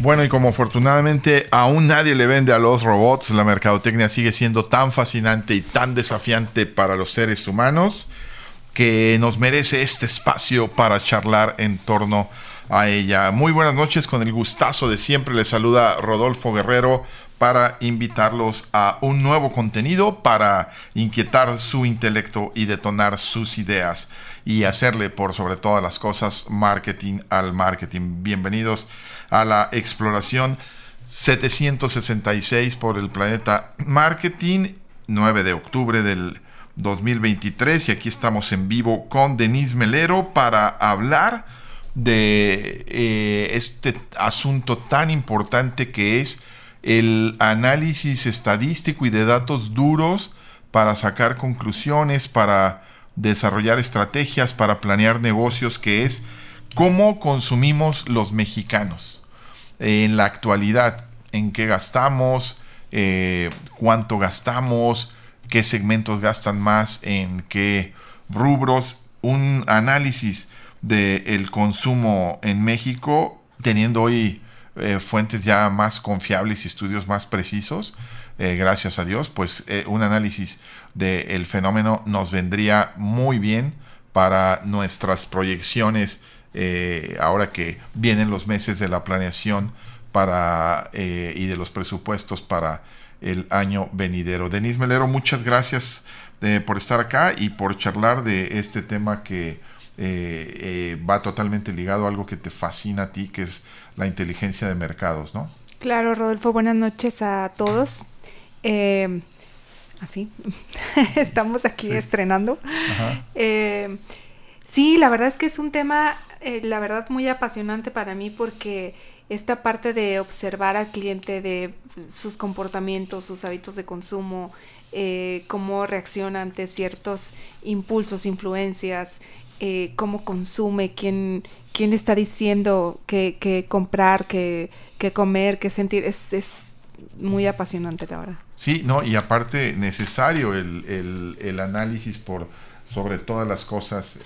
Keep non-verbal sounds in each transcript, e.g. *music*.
Bueno, y como afortunadamente aún nadie le vende a los robots, la mercadotecnia sigue siendo tan fascinante y tan desafiante para los seres humanos que nos merece este espacio para charlar en torno a ella. Muy buenas noches, con el gustazo de siempre les saluda Rodolfo Guerrero para invitarlos a un nuevo contenido para inquietar su intelecto y detonar sus ideas y hacerle por sobre todas las cosas marketing al marketing. Bienvenidos a la exploración 766 por el planeta Marketing, 9 de octubre del 2023 y aquí estamos en vivo con Denise Melero para hablar de eh, este asunto tan importante que es el análisis estadístico y de datos duros para sacar conclusiones, para desarrollar estrategias, para planear negocios, que es cómo consumimos los mexicanos en la actualidad, en qué gastamos, eh, cuánto gastamos, qué segmentos gastan más, en qué rubros, un análisis del consumo en México, teniendo hoy eh, fuentes ya más confiables y estudios más precisos, eh, gracias a Dios, pues un análisis del fenómeno nos vendría muy bien para nuestras proyecciones eh, ahora que vienen los meses de la planeación para, eh, y de los presupuestos para el año venidero. Denise Melero, muchas gracias eh, por estar acá y por charlar de este tema que va totalmente ligado a algo que te fascina a ti, que es la inteligencia de mercados, ¿no? Claro, Rodolfo, buenas noches a todos. así, *laughs* estamos aquí estrenando. sí, la verdad es que es un tema eh, la verdad, muy apasionante para mí porque esta parte de observar al cliente, de sus comportamientos, sus hábitos de consumo, eh, cómo reacciona ante ciertos impulsos, influencias, eh, cómo consume, quién, quién está diciendo que, comprar, que, comer, que sentir, es, es muy apasionante la verdad. Sí, no, y aparte necesario el, el, el análisis por sobre todas las cosas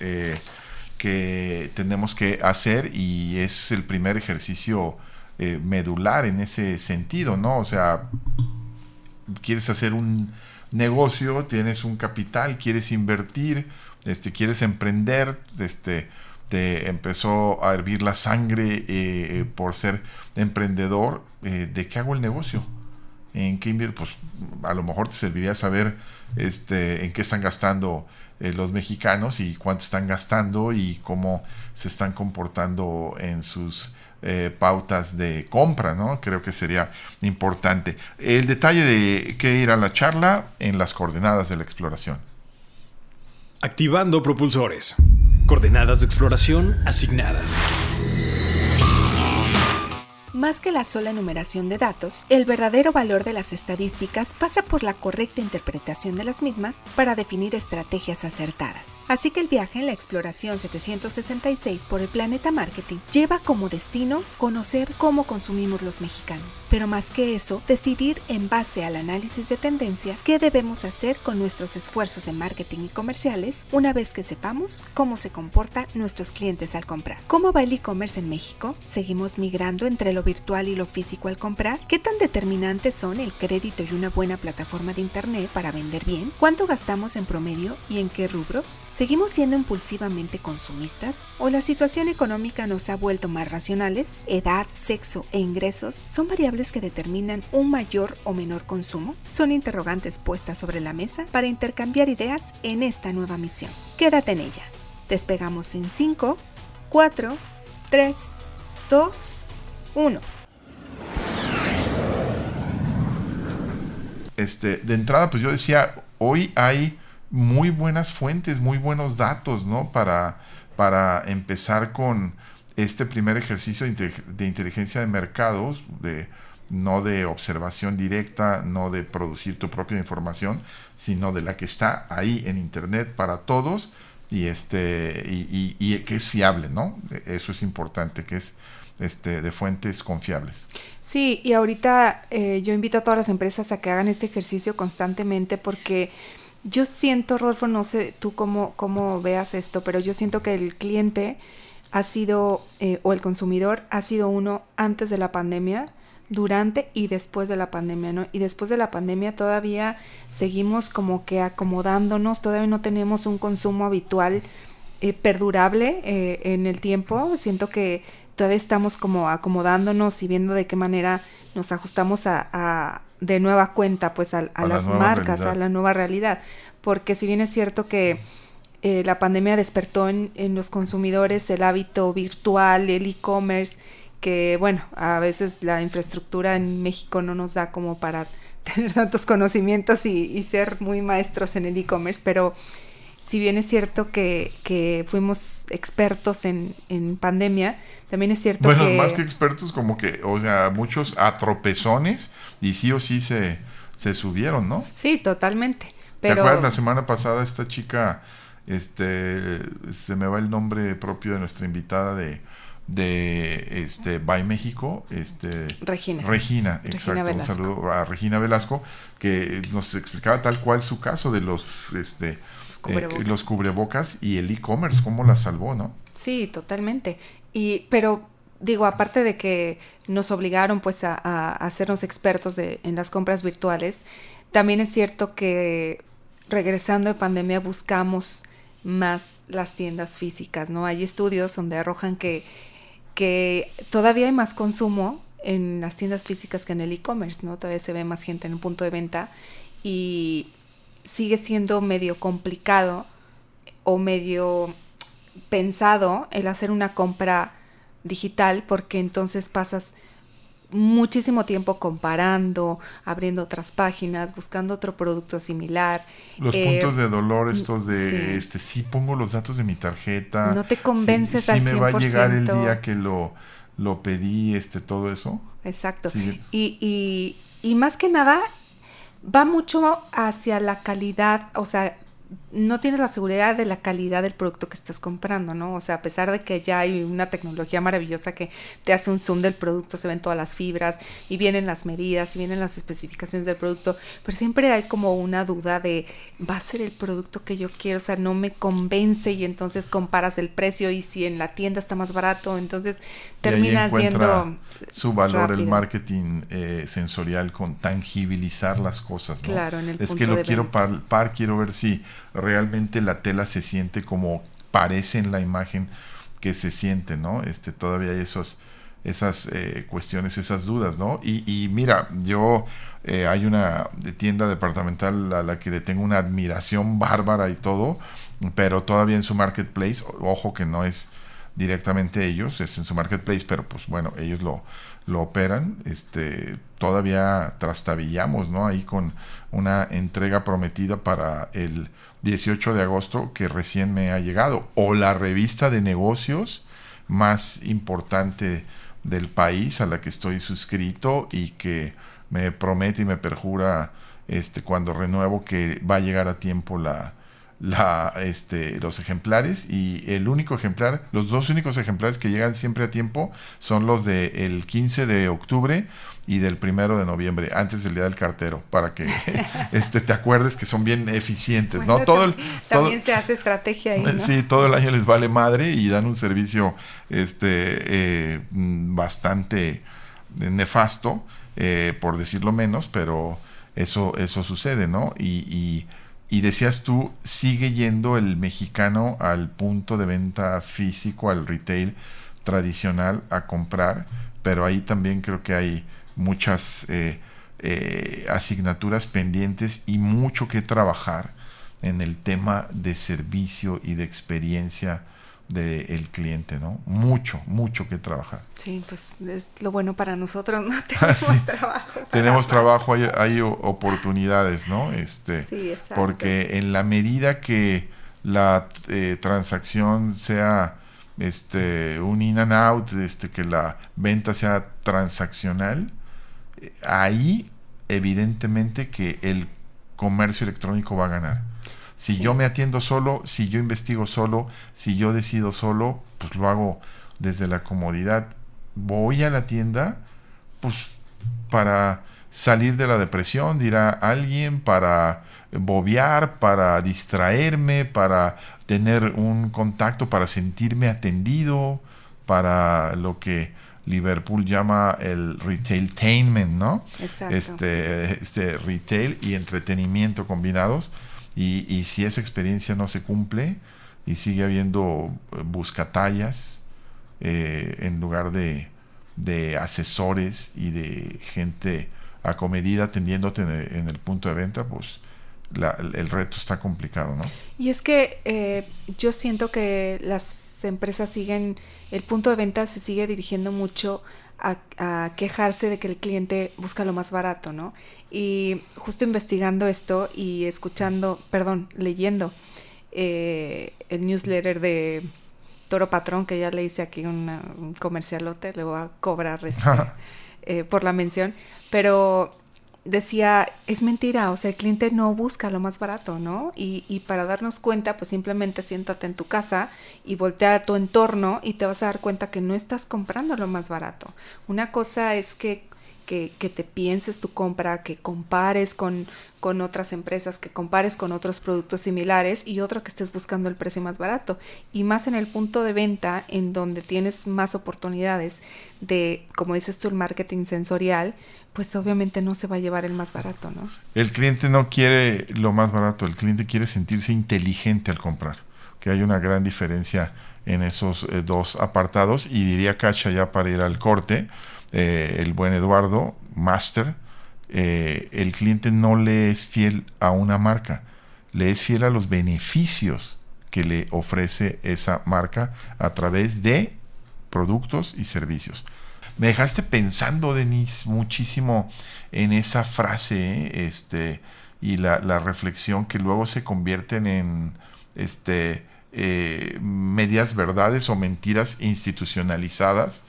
que tenemos que hacer y es el primer ejercicio eh, medular en ese sentido, ¿no? O sea, quieres hacer un negocio, tienes un capital, quieres invertir, este, quieres emprender, este, te empezó a hervir la sangre eh, por ser emprendedor, eh, ¿de qué hago el negocio? ¿En qué invierto? Pues a lo mejor te serviría saber este, en qué están gastando eh, los mexicanos y cuánto están gastando y cómo se están comportando en sus eh, pautas de compra, ¿no? Creo que sería importante. El detalle de qué ir a la charla en las coordenadas de la exploración. Activando propulsores. Coordenadas de exploración asignadas. Más que la sola enumeración de datos, el verdadero valor de las estadísticas pasa por la correcta interpretación de las mismas para definir estrategias acertadas. Así que el viaje en la exploración 766 por el planeta marketing lleva como destino conocer cómo consumimos los mexicanos, pero más que eso, decidir en base al análisis de tendencia qué debemos hacer con nuestros esfuerzos en marketing y comerciales una vez que sepamos cómo se comportan nuestros clientes al comprar. ¿Cómo va el e-commerce en México? ¿Seguimos migrando entre lo virtual y lo físico al comprar? ¿Qué tan determinantes son el crédito y una buena plataforma de Internet para vender bien? ¿Cuánto gastamos en promedio y en qué rubros? ¿Seguimos siendo impulsivamente consumistas o la situación económica nos ha vuelto más racionales? ¿Edad, sexo e ingresos son variables que determinan un mayor o menor consumo? Son interrogantes puestas sobre la mesa para intercambiar ideas en esta nueva misión. Quédate en ella. Despegamos en 5, 4, 3, 2, uno. Este, de entrada, pues yo decía, hoy hay muy buenas fuentes, muy buenos datos, ¿no? Para, para empezar con este primer ejercicio de inteligencia de mercados, de, no de observación directa, no de producir tu propia información, sino de la que está ahí en internet para todos y este y, y, que es fiable, ¿no? Eso es importante, que es este, de fuentes confiables. Sí, y ahorita eh, yo invito a todas las empresas a que hagan este ejercicio constantemente porque yo siento, Rodolfo, no sé tú cómo, cómo veas esto, pero yo siento que el cliente ha sido, eh, o el consumidor ha sido uno antes de la pandemia, durante y después de la pandemia, ¿no? Y después de la pandemia todavía seguimos como que acomodándonos, todavía no tenemos un consumo habitual eh, perdurable eh, en el tiempo. Siento que todavía estamos como acomodándonos y viendo de qué manera nos ajustamos a, de nueva cuenta pues a, las marcas, a la nueva realidad. Porque si bien es cierto que eh, la pandemia despertó en, en, los consumidores el hábito virtual, el e-commerce, que bueno, a veces la infraestructura en México no nos da como para *laughs* tener tantos conocimientos y, ser muy maestros en el e-commerce, pero si bien es cierto que, que fuimos expertos en, en, pandemia, también es cierto bueno, que... Bueno, más que expertos, como que, o sea, muchos atropezones y sí o sí se, se subieron, ¿no? Sí, totalmente. Pero... ¿Te acuerdas la semana pasada esta chica, este, se me va el nombre propio de nuestra invitada de de este By México, este Regina. Regina, exacto. un saludo a Regina Velasco, que nos explicaba tal cual su caso de los este los eh, cubrebocas, y el e-commerce, cómo la salvó, ¿no? Sí, totalmente. Y, pero digo, aparte de que nos obligaron pues a, a hacernos expertos de, en las compras virtuales, también es cierto que regresando de pandemia buscamos más las tiendas físicas, ¿no? Hay estudios donde arrojan que que todavía hay más consumo en las tiendas físicas que en el e-commerce, ¿no? Todavía se ve más gente en un punto de venta y sigue siendo medio complicado o medio pensado el hacer una compra digital porque entonces pasas muchísimo tiempo comparando, abriendo otras páginas, buscando otro producto similar. Los eh, puntos de dolor estos de, sí. este, sí pongo los datos de mi tarjeta. No te convences al 100%. me va a llegar el día que lo, lo pedí, este, todo eso. Exacto. Y, y, y más que nada, va mucho hacia la calidad, o sea, no tienes la seguridad de la calidad del producto que estás comprando, ¿no? O sea, a pesar de que ya hay una tecnología maravillosa que te hace un zoom del producto, se ven todas las fibras y vienen las medidas y vienen las especificaciones del producto, pero siempre hay como una duda de, ¿va a ser el producto que yo quiero? O sea, no me convence y entonces comparas el precio y si en la tienda está más barato, entonces terminas yendo... Su valor, el marketing eh, sensorial con tangibilizar las cosas, ¿no? Claro, en el Es que lo quiero par, quiero ver si realmente la tela se siente como parece en la imagen que se siente, ¿no? Este, todavía hay esos, esas eh, cuestiones, esas dudas, ¿no? Y, mira, yo eh, hay una tienda departamental a la que le tengo una admiración bárbara y todo, pero todavía en su marketplace, ojo que no es directamente ellos, es en su marketplace, pero pues bueno, ellos lo, lo operan, este, todavía trastabillamos, ¿no? Ahí con una entrega prometida para el 18 de agosto que recién me ha llegado, o la revista de negocios más importante del país a la que estoy suscrito y que me promete y me perjura este cuando renuevo que va a llegar a tiempo la, la, este, los ejemplares y el único ejemplar, los dos únicos ejemplares que llegan siempre a tiempo son los del el 15 de octubre y del primero de noviembre, antes del día del cartero, para que *laughs* este, te acuerdes que son bien eficientes, ¿no? Todo el, también se hace estrategia ahí, ¿no? Sí, todo el año les vale madre y dan un servicio este, eh, bastante nefasto, eh, por decirlo menos, pero eso, eso sucede, ¿no? y y decías tú, sigue yendo el mexicano al punto de venta físico, al retail tradicional a comprar, pero ahí también creo que hay muchas eh, eh, asignaturas pendientes y mucho que trabajar en el tema de servicio y de experiencia del cliente, ¿no? Mucho, mucho que trabajar. Sí, pues es lo bueno para nosotros, ¿no? *laughs* *laughs* Tenemos trabajo. Tenemos trabajo, hay, oportunidades, ¿no? Este, sí, exacto. Porque en la medida que la eh, transacción sea este un in and out, este, que la venta sea transaccional, ahí evidentemente que el comercio electrónico va a ganar. Si yo me atiendo solo, si yo investigo solo, si yo decido solo, pues lo hago desde la comodidad. Voy a la tienda, pues para salir de la depresión, dirá alguien, para bobear, para distraerme, para tener un contacto, para sentirme atendido, para lo que Liverpool llama el retailtainment, ¿no? Exacto. Este, este retail y entretenimiento combinados. Y, y, si esa experiencia no se cumple y sigue habiendo eh, buscatallas eh, en lugar de, de, asesores y de gente acomedida atendiéndote en el, en el punto de venta, pues la, el reto está complicado, ¿no? Y es que eh, yo siento que las empresas siguen, el punto de venta se sigue dirigiendo mucho a, a, quejarse de que el cliente busca lo más barato, ¿no? Y justo investigando esto y escuchando, perdón, leyendo eh, el newsletter de Toro Patrón, que ya le hice aquí una, un comercialote, le voy a cobrar este, *laughs* eh, por la mención, pero decía, es mentira, o sea, el cliente no busca lo más barato, ¿no? Y, y, para darnos cuenta, pues simplemente siéntate en tu casa y voltea a tu entorno y te vas a dar cuenta que no estás comprando lo más barato. Una cosa es que, que, que te pienses tu compra, que compares con, con otras empresas, que compares con otros productos similares y otro que estés buscando el precio más barato. Y más en el punto de venta, en donde tienes más oportunidades de, como dices tú, el marketing sensorial, pues obviamente no se va a llevar el más barato, ¿no? El cliente no quiere lo más barato, el cliente quiere sentirse inteligente al comprar, que hay una gran diferencia en esos eh, dos apartados y diría Cacha ya para ir al corte, eh, el buen Eduardo, Master, eh, el cliente no le es fiel a una marca, le es fiel a los beneficios que le ofrece esa marca a través de productos y servicios. Me dejaste pensando, Denise, muchísimo en esa frase este, y la, la, reflexión que luego se convierten en este, eh, medias verdades o mentiras institucionalizadas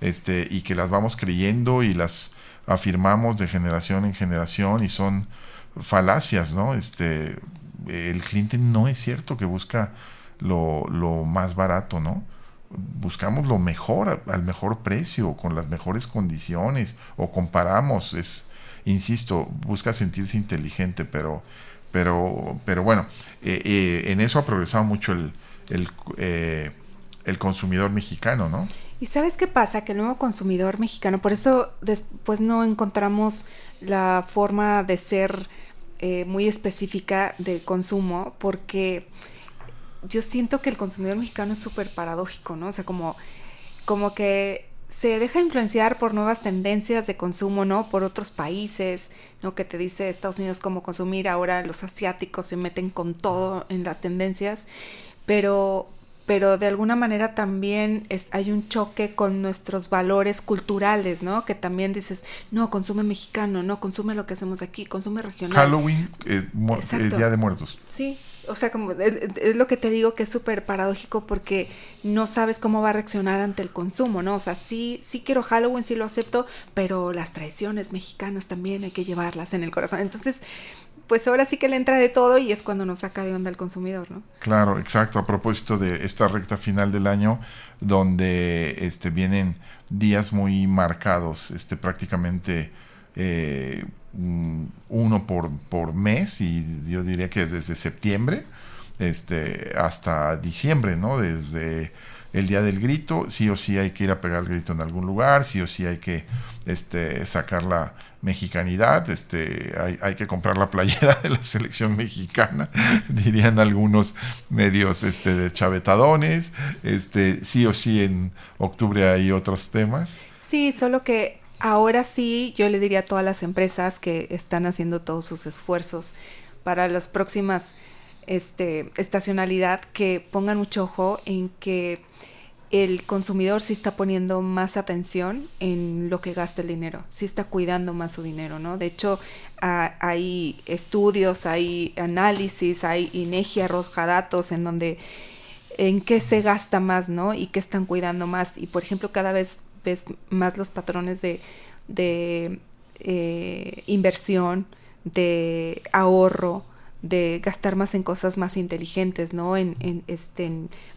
este, y que las vamos creyendo y las afirmamos de generación en generación y son falacias, ¿no? Este, el cliente no es cierto que busca lo, lo más barato, ¿no? Buscamos lo mejor al mejor precio, con las mejores condiciones, o comparamos, es, insisto, busca sentirse inteligente, pero, pero, pero bueno, eh, eh, en eso ha progresado mucho el, el, eh, el, consumidor mexicano, ¿no? Y sabes qué pasa, que el nuevo consumidor mexicano, por eso después no encontramos la forma de ser muy específica de consumo, porque yo siento que el consumidor mexicano es súper paradójico, ¿no? O sea, como, como que se deja influenciar por nuevas tendencias de consumo, ¿no? Por otros países, ¿no? Que te dice Estados Unidos cómo consumir, ahora los asiáticos se meten con todo en las tendencias, pero, pero de alguna manera también es, hay un choque con nuestros valores culturales, ¿no? Que también dices, no, consume mexicano, no, consume lo que hacemos aquí, consume regional. Halloween, eh, eh, Día de Muertos. Sí, o sea, como es, lo que te digo que es súper paradójico porque no sabes cómo va a reaccionar ante el consumo, ¿no? O sea, sí, sí quiero Halloween, sí lo acepto, pero las tradiciones mexicanas también hay que llevarlas en el corazón. Entonces, pues ahora sí que le entra de todo y es cuando nos saca de onda el consumidor, ¿no? Claro, exacto. A propósito de esta recta final del año, donde este, vienen días muy marcados, este, prácticamente eh, uno por, por mes y yo diría que desde septiembre este, hasta diciembre, ¿no? Desde el día del grito, sí o sí hay que ir a pegar el grito en algún lugar, sí o sí hay que este, sacar la mexicanidad, este, hay, hay que comprar la playera de la selección mexicana, *laughs* dirían algunos medios este, de chavetadones, este, sí o sí en octubre hay otros temas. Sí, solo que ahora sí yo le diría a todas las empresas que están haciendo todos sus esfuerzos para las próximas este, estacionalidad que pongan mucho ojo en que el consumidor sí está poniendo más atención en lo que gasta el dinero, sí está cuidando más su dinero, ¿no? De hecho, hay estudios, hay análisis, hay INEGI arroja datos en donde en qué se gasta más, ¿no? Y qué están cuidando más. Y por ejemplo, cada vez ves más los patrones de, de eh, inversión, de ahorro, de gastar más en cosas más inteligentes, ¿no? En, en, este,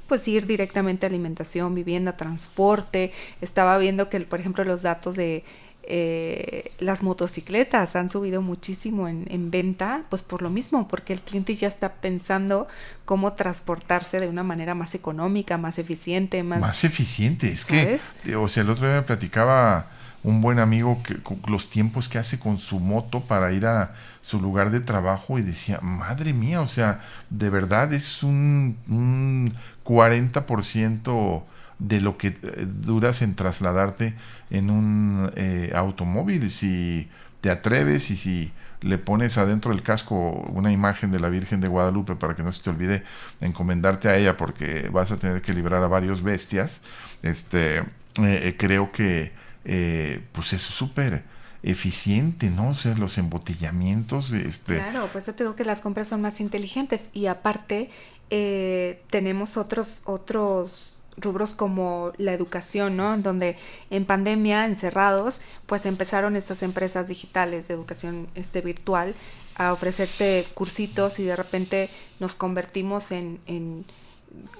pues ir directamente a alimentación, vivienda, transporte. Estaba viendo que, por ejemplo, los datos de eh, las motocicletas han subido muchísimo en, venta, pues por lo mismo, porque el cliente ya está pensando cómo transportarse de una manera más económica, más eficiente, más... Más eficiente, es que, o sea, el otro día me platicaba un buen amigo que los tiempos que hace con su moto para ir a su lugar de trabajo y decía, madre mía, o sea, de verdad es un, un 40% de lo que eh, duras en trasladarte en un eh, automóvil. Si te atreves y si le pones adentro del casco una imagen de la Virgen de Guadalupe para que no se te olvide encomendarte a ella porque vas a tener que librar a varios bestias, este, eh, creo que pues es súper eficiente, ¿no? O sea, los embotellamientos, este... Claro, pues yo te digo que las compras son más inteligentes y aparte tenemos otros, otros rubros como la educación, ¿no? Donde en pandemia, encerrados, pues empezaron estas empresas digitales de educación este, virtual a ofrecerte cursitos y de repente nos convertimos en,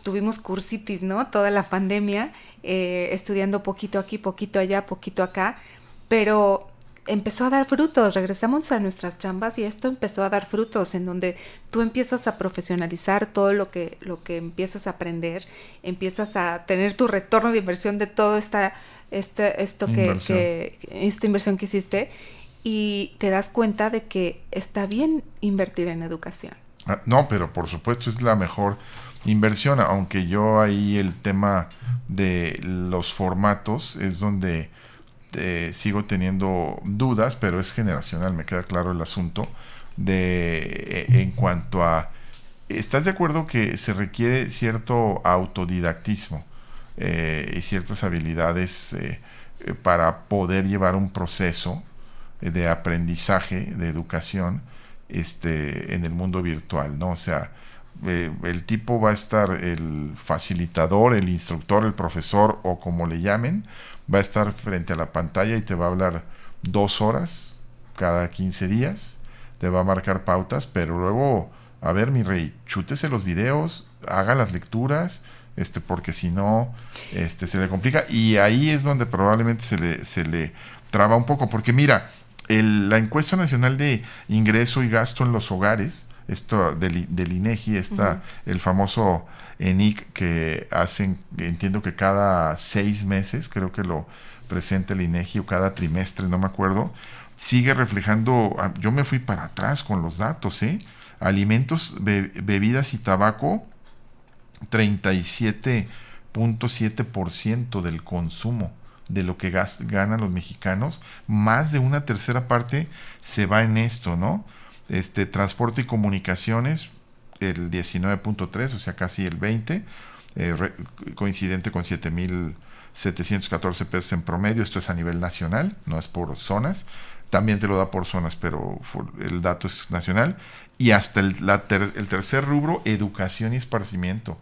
tuvimos cursitis, ¿no? Toda la pandemia eh, estudiando poquito aquí, poquito allá, poquito acá, pero empezó a dar frutos, regresamos a nuestras chambas y esto empezó a dar frutos en donde tú empiezas a profesionalizar todo lo que, lo que empiezas a aprender, empiezas a tener tu retorno de inversión de todo esta, este, esto que, esta inversión que hiciste y te das cuenta de que está bien invertir en educación. Ah, no, pero por supuesto es la mejor inversión, aunque yo ahí el tema de los formatos es donde eh, sigo teniendo dudas, pero es generacional, me queda claro el asunto, de eh, en cuanto a, ¿estás de acuerdo que se requiere cierto autodidactismo eh, y ciertas habilidades para poder llevar un proceso de aprendizaje, de educación, este, en el mundo virtual, ¿no? O sea, eh, el tipo va a estar, el facilitador, el instructor, el profesor o como le llamen, va a estar frente a la pantalla y te va a hablar dos horas cada 15 días, te va a marcar pautas, pero luego, a ver mi rey, chútese los videos, haga las lecturas, este, porque si no, este, se le complica. Y ahí es donde probablemente se le, se le traba un poco, porque mira, la encuesta nacional de ingreso y gasto en los hogares, esto del, del INEGI está el famoso ENIC que hacen, entiendo que cada seis meses, creo que lo presenta el INEGI o cada trimestre, no me acuerdo, sigue reflejando, ah, yo me fui para atrás con los datos, ¿eh? Alimentos, bebidas y tabaco, 37.7% del consumo de lo que ganan los mexicanos, más de una tercera parte se va en esto, ¿no? Este, transporte y comunicaciones, el 19.3, o sea, casi el 20, eh, coincidente con 7.714 pesos en promedio, esto es a nivel nacional, no es por zonas, también te lo da por zonas, pero el dato es nacional, y hasta el tercer rubro, educación y esparcimiento.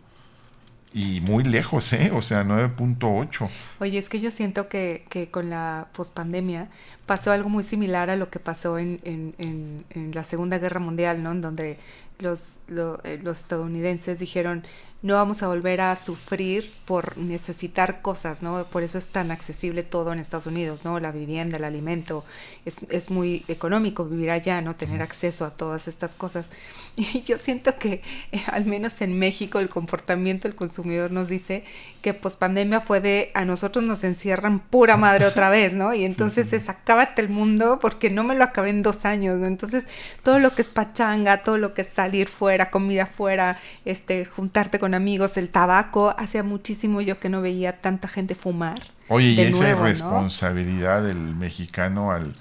Y muy lejos, ¿eh? O sea, 9.8. Oye, es que yo siento que, que con la pospandemia pasó algo muy similar a lo que pasó en, en, en, la Segunda Guerra Mundial, ¿no? En donde los, eh, los estadounidenses dijeron, no vamos a volver a sufrir por necesitar cosas, ¿no? Por eso es tan accesible todo en Estados Unidos, ¿no? La vivienda, el alimento, es, es muy económico vivir allá, ¿no? Tener acceso a todas estas cosas. *laughs* Y yo siento que, eh, al menos en México, el comportamiento del consumidor nos dice que pues pandemia fue de a nosotros nos encierran pura madre otra *laughs* vez, ¿no? Y entonces es acábate el mundo porque no me lo acabé en dos años, ¿no? Entonces todo lo que es pachanga, todo lo que es salir fuera, comida fuera, este, juntarte con amigos, el tabaco, hacía muchísimo yo que no veía tanta gente fumar. Oye, y esa responsabilidad del mexicano al,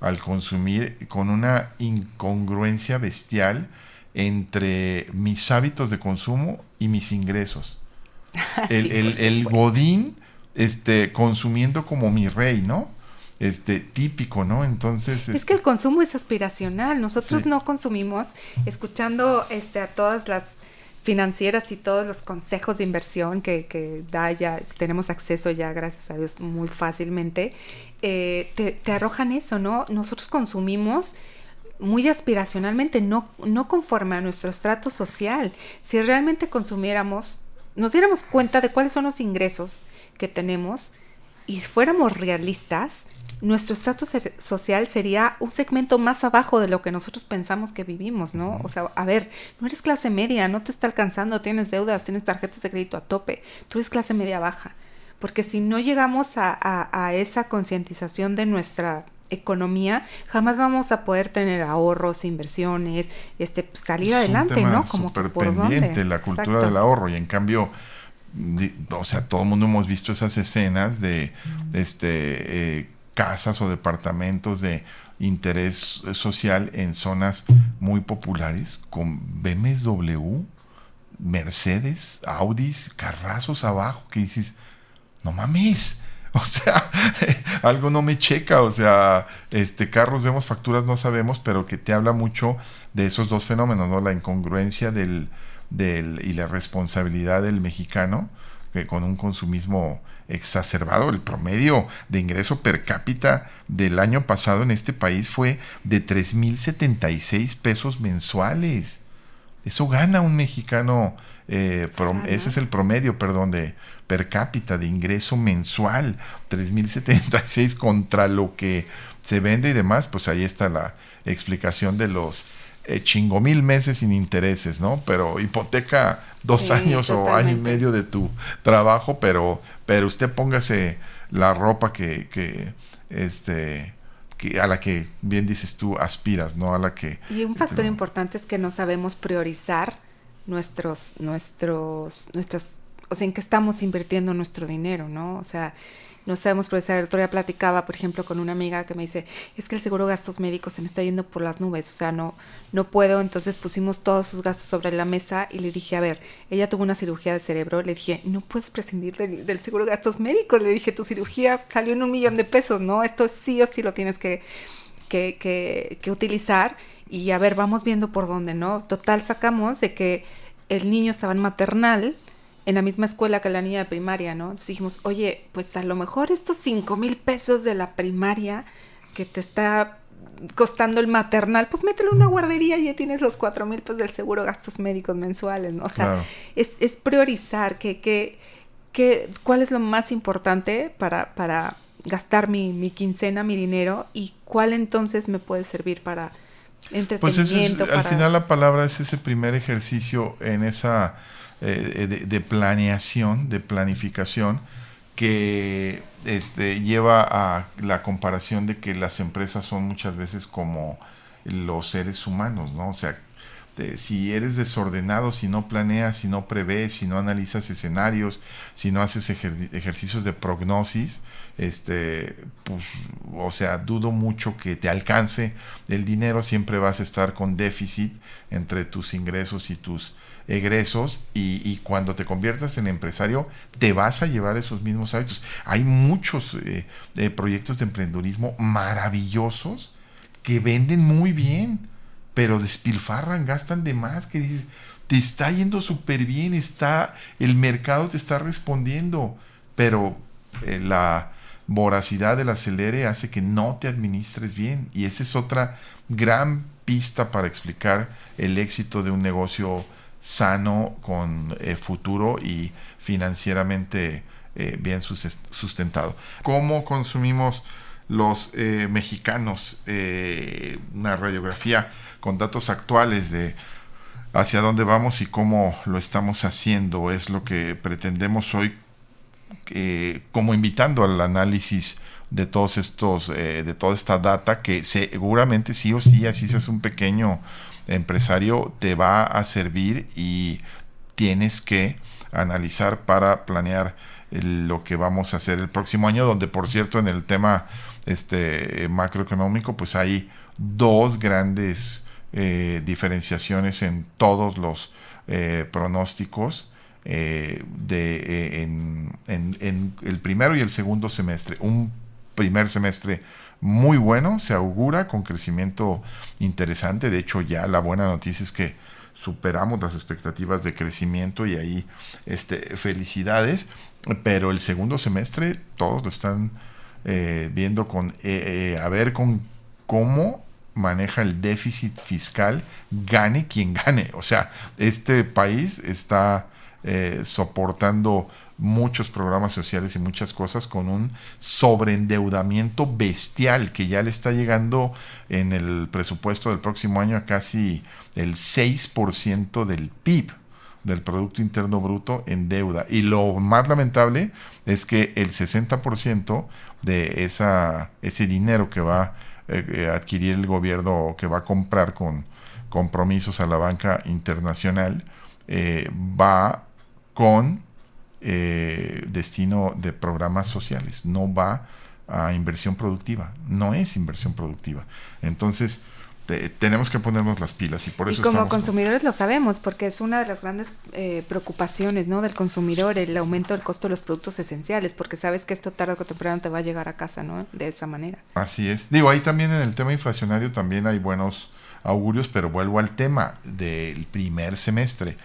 al consumir con una incongruencia bestial entre mis hábitos de consumo y mis ingresos. *laughs* El, el, el godín este, consumiendo como mi rey, ¿no? Este, típico, ¿no? Entonces... Es que el consumo es aspiracional. Nosotros no consumimos escuchando este, a todas las financieras y todos los consejos de inversión que, da ya, tenemos acceso ya, gracias a Dios, muy fácilmente, eh, te, te, arrojan eso, ¿no? Nosotros consumimos muy aspiracionalmente, no, no conforme a nuestro estrato social. Si realmente consumiéramos, nos diéramos cuenta de cuáles son los ingresos que tenemos y fuéramos realistas, nuestro estrato social sería un segmento más abajo de lo que nosotros pensamos que vivimos, ¿no? O sea, a ver, no eres clase media, no te está alcanzando, tienes deudas, tienes tarjetas de crédito a tope, tú eres clase media baja. Porque si no llegamos a, a esa concientización de nuestra economía, jamás vamos a poder tener ahorros, inversiones, este, salir adelante, ¿no? Como super pendiente la cultura del ahorro y en cambio, o sea, todo el mundo hemos visto esas escenas de, este, eh, casas o departamentos de interés social en zonas muy populares con BMW, Mercedes, Audis, carrazos abajo que dices, no mames, *laughs* O sea, *laughs* algo no me checa. O sea, este carros vemos, facturas no sabemos, pero que te habla mucho de esos dos fenómenos, ¿no? La incongruencia del, del y la responsabilidad del mexicano, que con un consumismo exacerbado. El promedio de ingreso per cápita del año pasado en este país fue de 3.076 pesos mensuales. Eso gana un mexicano, eh, ese es el promedio, perdón, de per cápita de ingreso mensual, 3.076 contra lo que se vende y demás, pues ahí está la explicación de los eh, chingo mil meses sin intereses, ¿no? Pero hipoteca dos años o año y medio de tu trabajo, pero, pero usted póngase la ropa que, que este a la que bien dices tú aspiras, ¿no? A la que... Y un factor importante es que no sabemos priorizar nuestros, nuestros, nuestros, o sea, en qué estamos invirtiendo nuestro dinero, ¿no? O sea, no sabemos procesar. El otro día platicaba, por ejemplo, con una amiga que me dice, es que el seguro de gastos médicos se me está yendo por las nubes, o sea, no, no puedo. Entonces pusimos todos sus gastos sobre la mesa y le dije, a ver, ella tuvo una cirugía de cerebro, le dije, no puedes prescindir del, seguro de gastos médicos. Le dije, tu cirugía salió en un millón de pesos, ¿no? Esto sí o sí lo tienes que, que, que, que utilizar. Y a ver, vamos viendo por dónde, ¿no? Total, sacamos de que el niño estaba en maternal en la misma escuela que la niña de primaria, ¿no? Entonces dijimos, oye, pues a lo mejor estos cinco mil pesos de la primaria que te está costando el maternal, pues mételo en una guardería y ya tienes los cuatro mil pesos del seguro gastos médicos mensuales, ¿no? O sea, es, es, priorizar que, que, que, cuál es lo más importante para, para gastar mi, mi, quincena, mi dinero y cuál entonces me puede servir para entretenimiento. Pues al final la palabra es ese primer ejercicio en esa eh, de, planeación, de planificación, que este, lleva a la comparación de que las empresas son muchas veces como los seres humanos, ¿no? O sea, si eres desordenado, si no planeas, si no prevés, si no analizas escenarios, si no haces ejercicios de prognosis, este, pues, o sea, dudo mucho que te alcance el dinero, siempre vas a estar con déficit entre tus ingresos y tus egresos y, cuando te conviertas en empresario te vas a llevar esos mismos hábitos. Hay muchos eh, eh, proyectos de emprendedurismo maravillosos que venden muy bien, pero despilfarran, gastan de más, que dices, te está yendo súper bien, está, el mercado te está respondiendo, pero eh, la voracidad del acelere hace que no te administres bien y esa es otra gran pista para explicar el éxito de un negocio sano, con eh, futuro y financieramente eh, bien sustentado. ¿Cómo consumimos los eh, mexicanos una radiografía con datos actuales de hacia dónde vamos y cómo lo estamos haciendo? Es lo que pretendemos hoy como invitando al análisis de todos estos, de toda esta data que seguramente sí o sí, así se hace un pequeño empresario te va a servir y tienes que analizar para planear lo que vamos a hacer el próximo año, donde por cierto en el tema este macroeconómico pues hay dos grandes eh, diferenciaciones en todos los eh, pronósticos eh, de, en, en, el primero y el segundo semestre. Un primer semestre muy bueno, se augura con crecimiento interesante. De hecho, ya la buena noticia es que superamos las expectativas de crecimiento y ahí este, felicidades. Pero el segundo semestre todos lo están eh, viendo con eh, eh, a ver con cómo maneja el déficit fiscal, gane quien gane. O sea, este país está soportando muchos programas sociales y muchas cosas con un sobreendeudamiento bestial que ya le está llegando en el presupuesto del próximo año a casi el 6% del PIB del Producto Interno Bruto en deuda. Y lo más lamentable es que el 60% de esa, ese dinero que va a eh, eh, adquirir el gobierno o que va a comprar con compromisos a la banca internacional eh, va con eh, destino de programas sociales, no va a inversión productiva, no es inversión productiva. Entonces, tenemos que ponernos las pilas y por eso... Y como consumidores lo sabemos, porque es una de las grandes eh, preocupaciones ¿no? del consumidor, el aumento del costo de los productos esenciales, porque sabes que esto tarde o temprano te va a llegar a casa, ¿no? De esa manera. Así es. Digo, ahí también en el tema inflacionario también hay buenos augurios, pero vuelvo al tema del primer semestre,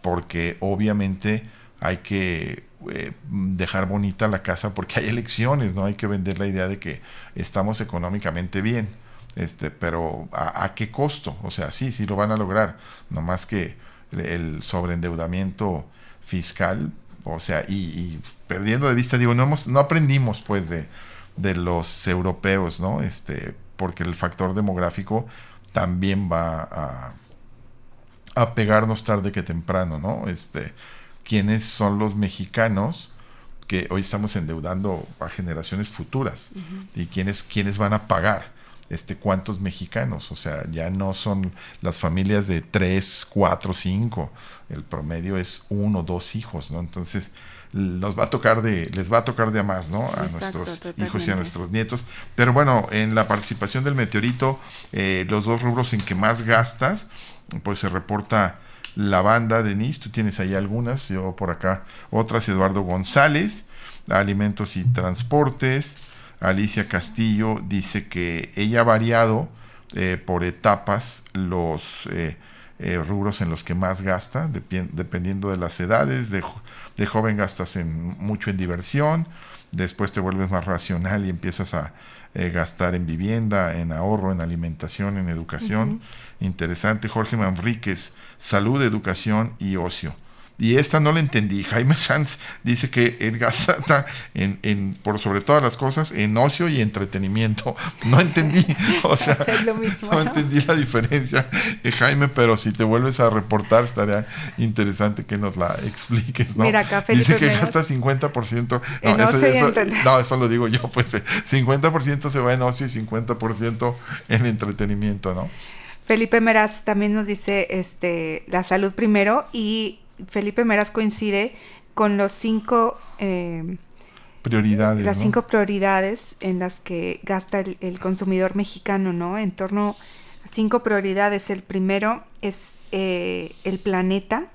porque obviamente hay que eh, dejar bonita la casa porque hay elecciones, ¿no? Hay que vender la idea de que estamos económicamente bien. Este, pero ¿a, qué costo? O sea, sí, sí lo van a lograr, nomás que el sobreendeudamiento fiscal, o sea, y, perdiendo de vista, digo, no hemos, no aprendimos pues de, de los europeos, ¿no? Este, porque el factor demográfico también va a, a pegarnos tarde que temprano, ¿no? Este, quiénes son los mexicanos que hoy estamos endeudando a generaciones futuras y quiénes, quiénes van a pagar este cuántos mexicanos, o sea, ya no son las familias de tres, cuatro, cinco, el promedio es uno, dos hijos, ¿no? Entonces, nos va a tocar de, les va a tocar de a más, ¿no? A nuestros hijos y a nuestros nietos. Pero bueno, en la participación del meteorito, eh, los dos rubros en que más gastas, pues se reporta la banda, Denise, tú tienes ahí algunas, yo por acá otras, Eduardo González, Alimentos y Transportes, Alicia Castillo dice que ella ha variado eh, por etapas los eh, eh, rubros en los que más gasta, dependiendo de las edades, de, de joven gastas en, mucho en diversión, después te vuelves más racional y empiezas a gastar en vivienda, en ahorro, en alimentación, en educación. Interesante. Jorge Manríquez salud, educación y ocio. Y esta no la entendí. Jaime *laughs* Sanz dice que él gasta en, en, por sobre todas las cosas en ocio y entretenimiento. *laughs* No entendí, o sea, *laughs* no, entendí la diferencia, eh, Jaime, pero si te vuelves a reportar estaría interesante que nos la expliques, ¿no? Mira, acá dice que gasta 50%. No eso, no, eso lo digo yo, pues 50% se va en ocio y 50% en entretenimiento, ¿no? Felipe Meraz también nos dice este, la salud primero y Felipe Meraz coincide con los cinco eh, prioridades. Las cinco prioridades en las que gasta el, consumidor mexicano, ¿no? En torno a cinco prioridades. El primero es eh, el planeta.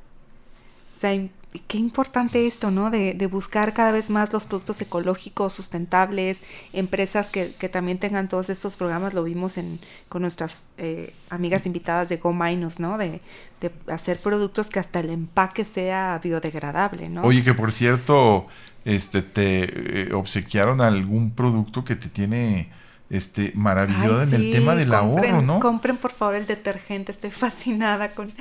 O sea, qué importante esto, ¿no? De, buscar cada vez más los productos ecológicos, sustentables, empresas que, también tengan todos estos programas, lo vimos en, con nuestras eh, amigas invitadas de Go Minus, ¿no? De, de, hacer productos que hasta el empaque sea biodegradable, ¿no? Oye, que por cierto, este, te eh, obsequiaron algún producto que te tiene este, maravillosa en el tema del ahorro, ¿no? Compren por favor el detergente, estoy fascinada con,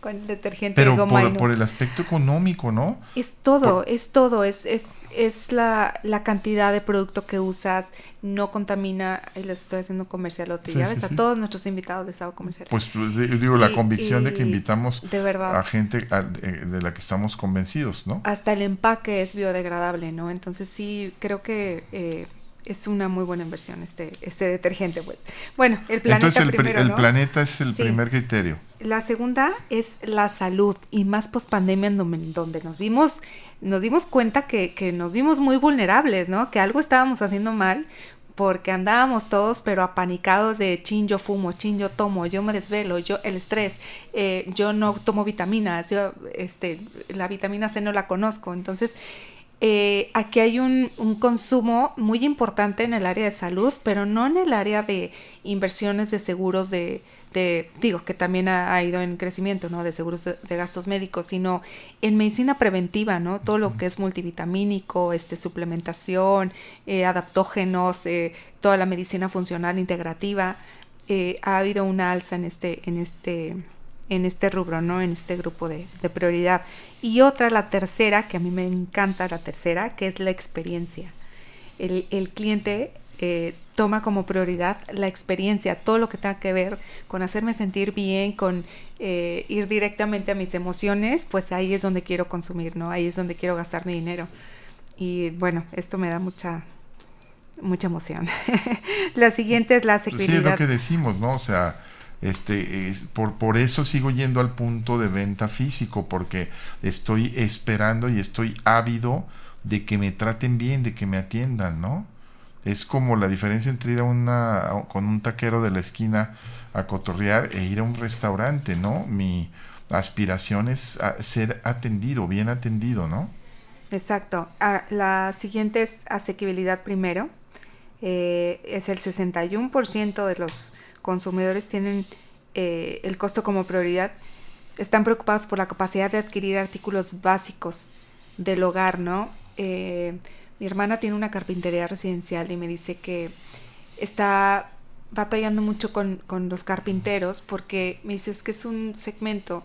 con el detergente Pero de por, por, el aspecto económico, ¿no? Es todo, es todo, es, es, es la, la, cantidad de producto que usas, no contamina, y les estoy haciendo comercial otro, ya ves, a todos nuestros invitados les hago comercial. Pues, pues digo, la convicción de que invitamos a gente de la que estamos convencidos, ¿no? Hasta el empaque es biodegradable, ¿no? Entonces sí, creo que... Eh, es una muy buena inversión este, este detergente, pues. Bueno, el planeta Entonces el, el planeta es el primer criterio. La segunda es la salud y más post pandemia en donde, nos vimos, nos dimos cuenta que, que nos vimos muy vulnerables, ¿no? Que algo estábamos haciendo mal porque andábamos todos pero apanicados de chin yo fumo, chin yo tomo, yo me desvelo, yo el estrés, eh, yo no tomo vitaminas, yo este la vitamina C no la conozco, entonces eh, aquí hay un, consumo muy importante en el área de salud, pero no en el área de inversiones de seguros de, digo, que también ha, ido en crecimiento, ¿no? De seguros de, gastos médicos, sino en medicina preventiva, ¿no? Todo lo que es multivitamínico, este, suplementación, eh, adaptógenos, eh, toda la medicina funcional integrativa. ha habido una alza en este, en este en este rubro, ¿no? En este grupo de, prioridad. Y otra, la tercera, que a mí me encanta la tercera, que es la experiencia. El, cliente eh, toma como prioridad la experiencia, todo lo que tenga que ver con hacerme sentir bien, con eh, ir directamente a mis emociones, pues ahí es donde quiero consumir, ¿no? Ahí es donde quiero gastar mi dinero. Y bueno, esto me da mucha, mucha emoción. *laughs* la siguiente es la seguridad. Pues sí, es lo que decimos, ¿no? O sea, este, es, por, por eso sigo yendo al punto de venta físico, porque estoy esperando y estoy ávido de que me traten bien, de que me atiendan, ¿no? Es como la diferencia entre ir a una, con un taquero de la esquina a cotorrear e ir a un restaurante, ¿no? Mi aspiración es ser atendido, bien atendido, ¿no? Exacto. Ah, la siguiente es asequibilidad primero. Eh, es el 61% de los consumidores tienen eh, el costo como prioridad, están preocupados por la capacidad de adquirir artículos básicos del hogar, ¿no? Eh, mi hermana tiene una carpintería residencial y me dice que está batallando mucho con, con los carpinteros porque me dice que es un segmento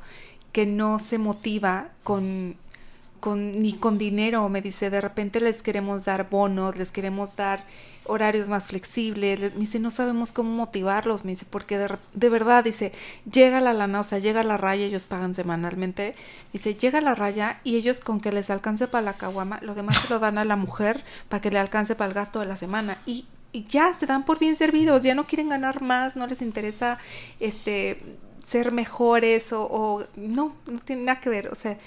que no se motiva con con, ni con dinero, me dice, de repente les queremos dar bonos, les queremos dar horarios más flexibles, me dice, no sabemos cómo motivarlos, me dice, porque de, verdad, dice, llega la lana, o sea, llega la raya, ellos pagan semanalmente, dice, llega la raya y ellos con que les alcance para la caguama, lo demás se lo dan a la mujer para que le alcance para el gasto de la semana y, y ya se dan por bien servidos, ya no quieren ganar más, no les interesa este ser mejores o, o no, no tiene nada que ver, o sea,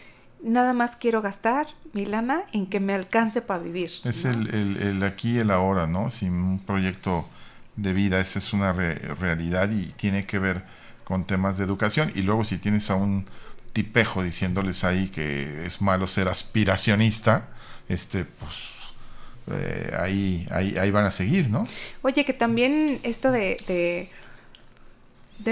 nada más quiero gastar mi lana en que me alcance para vivir. Es el, el, aquí y el ahora, ¿no? Sin un proyecto de vida, esa es una realidad y tiene que ver con temas de educación. Y luego si tienes a un tipejo diciéndoles ahí que es malo ser aspiracionista, este, pues eh, ahí, ahí, ahí van a seguir, ¿no? Oye, que también esto de de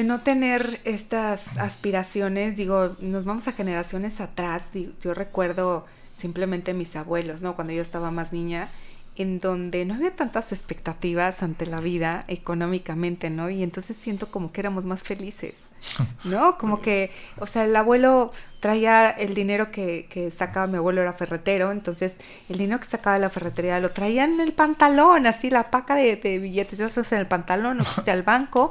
no tener estas aspiraciones, digo, nos vamos a generaciones atrás, yo recuerdo simplemente mis abuelos, ¿no? Cuando yo estaba más niña, en donde no había tantas expectativas ante la vida económicamente, ¿no? Y entonces siento como que éramos más felices, *laughs* ¿no? Como que, o sea, el abuelo traía el dinero que, que sacaba, mi abuelo era ferretero, entonces el dinero que sacaba de la ferretería lo traía en el pantalón, así la paca de, de billetes, ya en el pantalón, o al banco,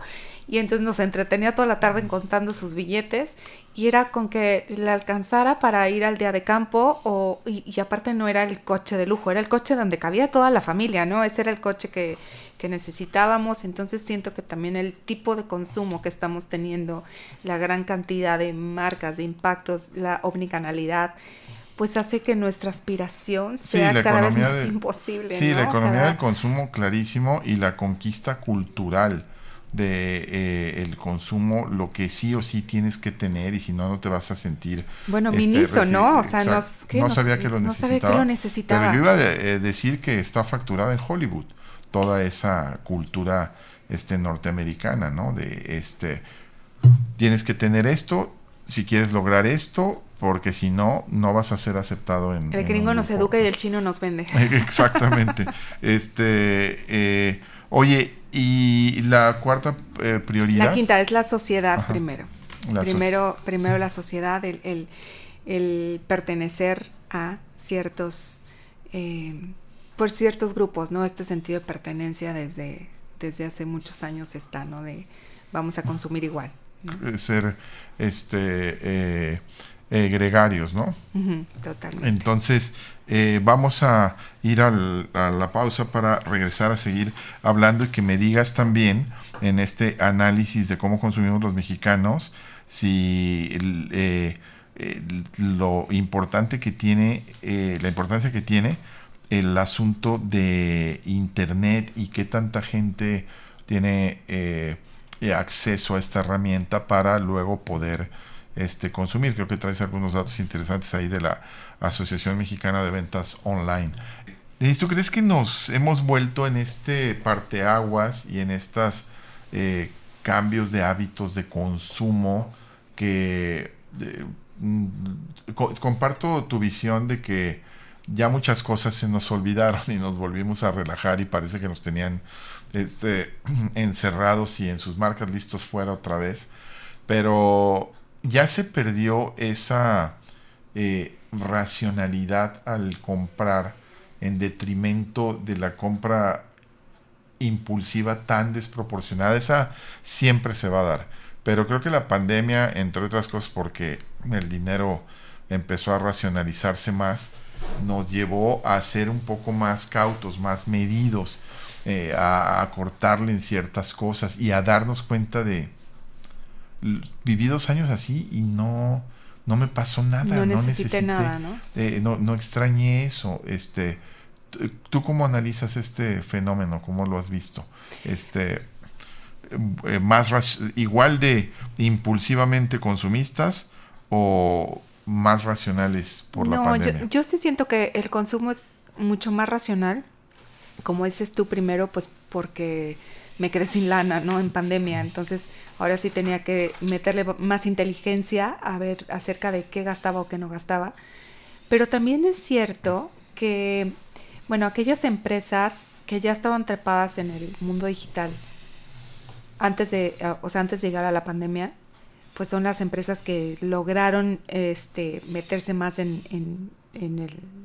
y entonces nos entretenía toda la tarde contando sus billetes y era con que le alcanzara para ir al día de campo o, y, aparte no era el coche de lujo, era el coche donde cabía toda la familia, ¿no? Ese era el coche que, que necesitábamos, entonces siento que también el tipo de consumo que estamos teniendo, la gran cantidad de marcas, de impactos, la omnicanalidad, pues hace que nuestra aspiración sea cada vez más imposible. Sí, la economía del consumo clarísimo y la conquista cultural de eh, el consumo lo que sí o sí tienes que tener y si no no te vas a sentir bueno este, no o sea no sabía que lo necesitaba pero yo iba a eh, decir que está facturada en Hollywood toda esa cultura este norteamericana no de este tienes que tener esto si quieres lograr esto porque si no no vas a ser aceptado en el gringo nos educa y el chino nos vende. *laughs* Exactamente. Este eh, oye y la cuarta eh, prioridad. La quinta es la sociedad primero. primero, primero la sociedad, el, el, pertenecer a ciertos, eh, por ciertos grupos, ¿no? Este sentido de pertenencia desde, desde hace muchos años está, ¿no? De vamos a consumir igual. Eh, ser este gregarios, ¿no? totalmente. Entonces, eh, vamos a ir a la pausa para regresar a seguir hablando y que me digas también en este análisis de cómo consumimos los mexicanos, si eh, lo importante que tiene, eh, la importancia que tiene el asunto de Internet y qué tanta gente tiene acceso a esta herramienta para luego poder este, consumir. Creo que traes algunos datos interesantes ahí de la Asociación Mexicana de Ventas Online. ¿tú crees que nos hemos vuelto en este parteaguas y en estos eh, cambios de hábitos de consumo que mm, comparto tu visión de que ya muchas cosas se nos olvidaron y nos volvimos a relajar y parece que nos tenían este, *clears throat* encerrados y en sus marcas listos fuera otra vez. Pero ya se perdió esa eh, racionalidad al comprar en detrimento de la compra impulsiva tan desproporcionada. Esa siempre se va a dar. Pero creo que la pandemia, entre otras cosas porque el dinero empezó a racionalizarse más, nos llevó a ser un poco más cautos, más medidos, eh, a, cortarle en ciertas cosas y a darnos cuenta de viví dos años así y no no me pasó nada no, necesité, nada ¿no? Eh, no no extrañé eso este ¿Tú cómo analizas este fenómeno? ¿Cómo lo has visto? Este, eh, más igual de impulsivamente consumistas o más racionales por la pandemia? Yo, yo sí siento que el consumo es mucho más racional. Como dices tú primero, pues porque me quedé sin lana, ¿no? En pandemia. Entonces, ahora sí tenía que meterle más inteligencia a ver acerca de qué gastaba o qué no gastaba. Pero también es cierto que bueno, aquellas empresas que ya estaban trepadas en el mundo digital antes de, eh, o antes de llegar a la pandemia, pues son las empresas que lograron este, meterse más en,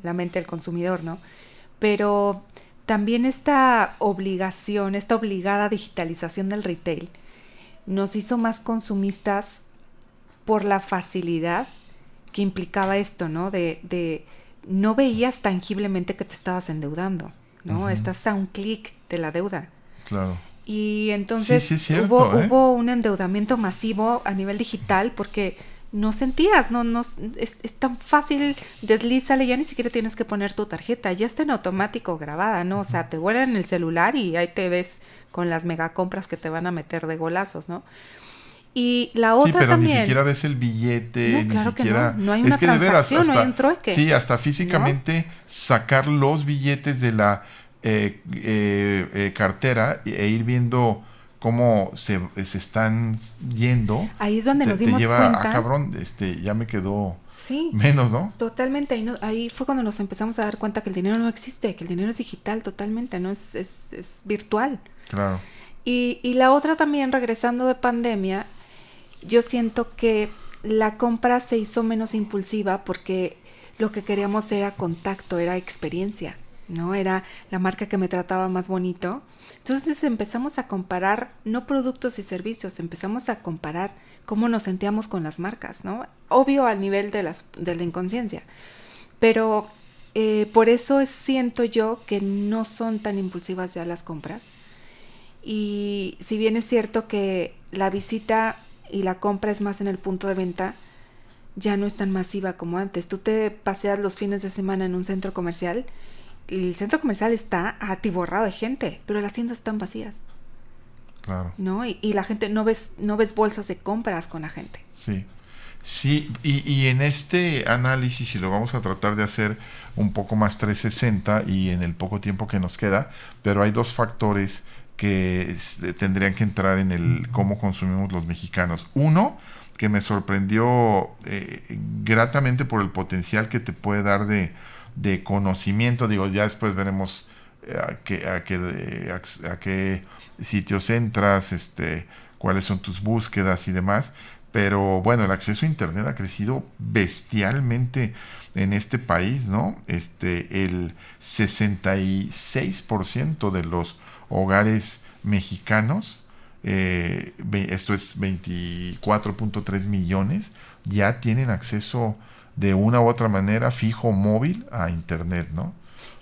la mente del consumidor, ¿no? Pero también esta obligación, esta obligada digitalización del retail, nos hizo más consumistas por la facilidad que implicaba esto, ¿no? De, de no veías tangiblemente que te estabas endeudando, ¿no? Estás a un clic de la deuda. Claro. Y entonces hubo, ¿eh? hubo, un endeudamiento masivo a nivel digital porque no sentías, no, no es, tan fácil, deslízale, ya ni siquiera tienes que poner tu tarjeta, ya está en automático grabada, ¿no? O sea, te vuelan el celular y ahí te ves con las mega compras que te van a meter de golazos, ¿no? Y la otra sí, pero ni siquiera ves el billete, ni siquiera. no. no. hay una transacción, no hay un trueque. Sí, hasta físicamente sacar los billetes de la eh, eh, eh, cartera e ir viendo cómo se, se, están yendo. Ahí es donde nos dimos te lleva, A cabrón, este, ya me quedó menos, ¿no? Totalmente. Ahí, ahí fue cuando nos empezamos a dar cuenta que el dinero no existe, que el dinero es digital totalmente, no es, es, es virtual. Claro. Y, y la otra también, regresando de pandemia, yo siento que la compra se hizo menos impulsiva porque lo que queríamos era contacto, era experiencia, ¿no? Era la marca que me trataba más bonito. Entonces empezamos a comparar no productos y servicios, empezamos a comparar cómo nos sentíamos con las marcas, ¿no? Obvio al nivel de, las, de la inconsciencia. Pero eh, por eso siento yo que no son tan impulsivas ya las compras. Y si bien es cierto que la visita y la compra es más en el punto de venta, ya no es tan masiva como antes. Tú te paseas los fines de semana en un centro comercial, el centro comercial está atiborrado de gente, pero las tiendas están vacías. Claro. ¿No? Y, la gente no ves, no ves bolsas de compras con la gente. Sí. Sí, y, y, en este análisis, si lo vamos a tratar de hacer un poco más 360 y en el poco tiempo que nos queda, pero hay dos factores que tendrían que entrar en el cómo consumimos los mexicanos. Uno, que me sorprendió eh, gratamente por el potencial que te puede dar de, conocimiento. Digo, ya después veremos eh, a qué, a a, qué sitios entras, este, cuáles son tus búsquedas y demás. Pero bueno, el acceso a Internet ha crecido bestialmente en este país, ¿no? Este, el 66% de los hogares mexicanos, eh, esto es 24.3 millones, ya tienen acceso de una u otra manera fijo móvil a Internet, ¿no?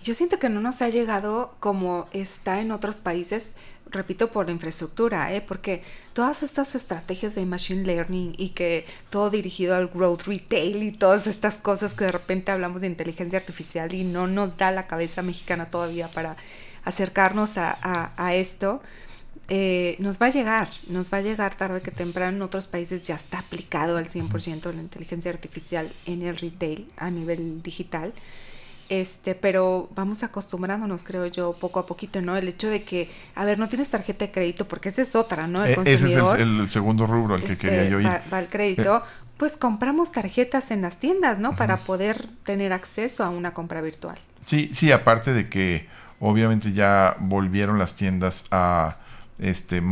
Yo siento que no nos ha llegado como está en otros países, repito, por la infraestructura, ¿eh? porque todas estas estrategias de machine learning y que todo dirigido al growth retail y todas estas cosas que de repente hablamos de inteligencia artificial y no nos da la cabeza mexicana todavía para acercarnos a, esto, eh, nos va a llegar, nos va a llegar tarde que temprano. En otros países ya está aplicado al 100% la inteligencia artificial en el retail a nivel digital. Este, pero vamos acostumbrándonos, creo yo, poco a poquito, ¿no? El hecho de que, a ver, no tienes tarjeta de crédito, porque esa es otra, ¿no? El ese es el, segundo rubro al que este, quería yo ir. Va, al crédito. Eh. Pues compramos tarjetas en las tiendas, ¿no? Para poder tener acceso a una compra virtual. Sí, sí, aparte de que obviamente ya volvieron las tiendas a este,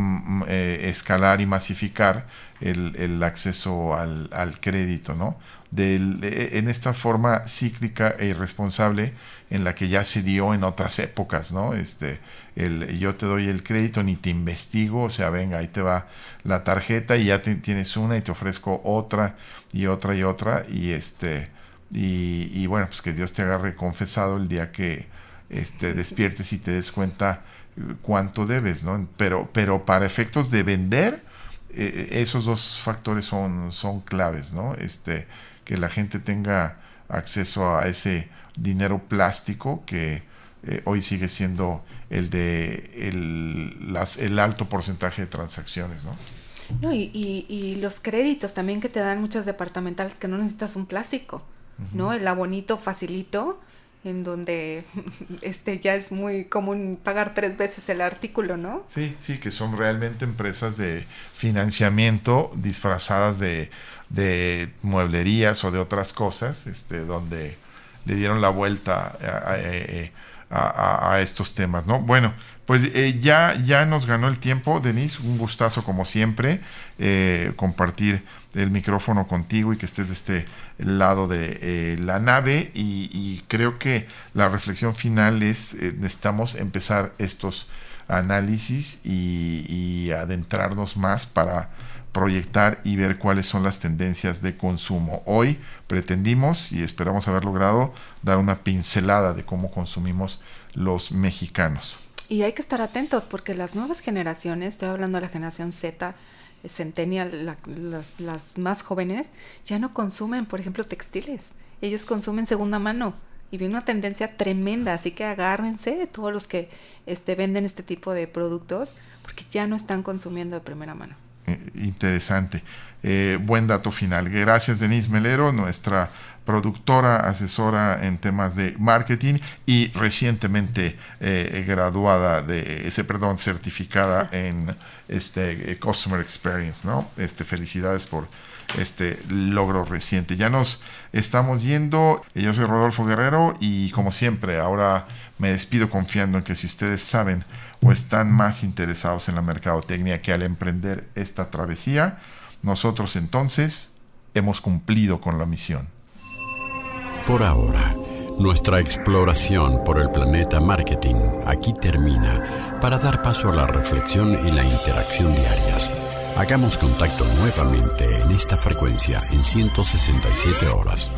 eh, escalar y masificar el, acceso al, crédito, ¿no? Del, e, en esta forma cíclica e irresponsable en la que ya se dio en otras épocas, ¿no? Este, el, yo te doy el crédito ni te investigo, o sea, venga, ahí te va la tarjeta y ya tienes una y te ofrezco otra y otra y otra y este, y, y bueno, pues que Dios te agarre confesado el día que este, despiertes y te des cuenta cuánto debes, ¿no? Pero, pero para efectos de vender, eh, esos dos factores son, son claves, ¿no? Este, que la gente tenga acceso a ese dinero plástico que eh, hoy sigue siendo el de el, las, el alto porcentaje de transacciones, ¿no? No, y, y, los créditos también que te dan muchas departamentales que no necesitas un plástico, ¿no? El abonito facilito en donde *laughs* este ya es muy común pagar tres veces el artículo, ¿no? Sí, sí, que son realmente empresas de financiamiento disfrazadas de, de mueblerías o de otras cosas, este, donde le dieron la vuelta a, a, a, estos temas, ¿no? Bueno, pues eh, ya, ya nos ganó el tiempo, Denise, un gustazo como siempre, eh, compartir el micrófono contigo y que estés de este lado de eh, la nave y, creo que la reflexión final es necesitamos empezar estos análisis y adentrarnos más para proyectar y ver cuáles son las tendencias de consumo. Hoy pretendimos y esperamos haber logrado dar una pincelada de cómo consumimos los mexicanos. Y hay que estar atentos porque las nuevas generaciones, estoy hablando de la generación Z, Centennial, las, las más jóvenes, ya no consumen, por ejemplo, textiles. Ellos consumen segunda mano y viene una tendencia tremenda, así que agárrense todos los que este, venden este tipo de productos porque ya no están consumiendo de primera mano. Eh, interesante. Eh, buen dato final. Gracias, Denise Melero, nuestra productora, asesora en temas de marketing y recientemente eh, graduada de ese, perdón, certificada en este Customer Experience, ¿no? Este, felicidades por este logro reciente. Ya nos estamos yendo. Yo soy Rodolfo Guerrero y como siempre, ahora me despido confiando en que si ustedes saben o están más interesados en la mercadotecnia que al emprender esta travesía, nosotros entonces hemos cumplido con la misión. Por ahora, nuestra exploración por el planeta marketing aquí termina para dar paso a la reflexión y la interacción diarias. Hagamos contacto nuevamente en esta frecuencia en 167 horas.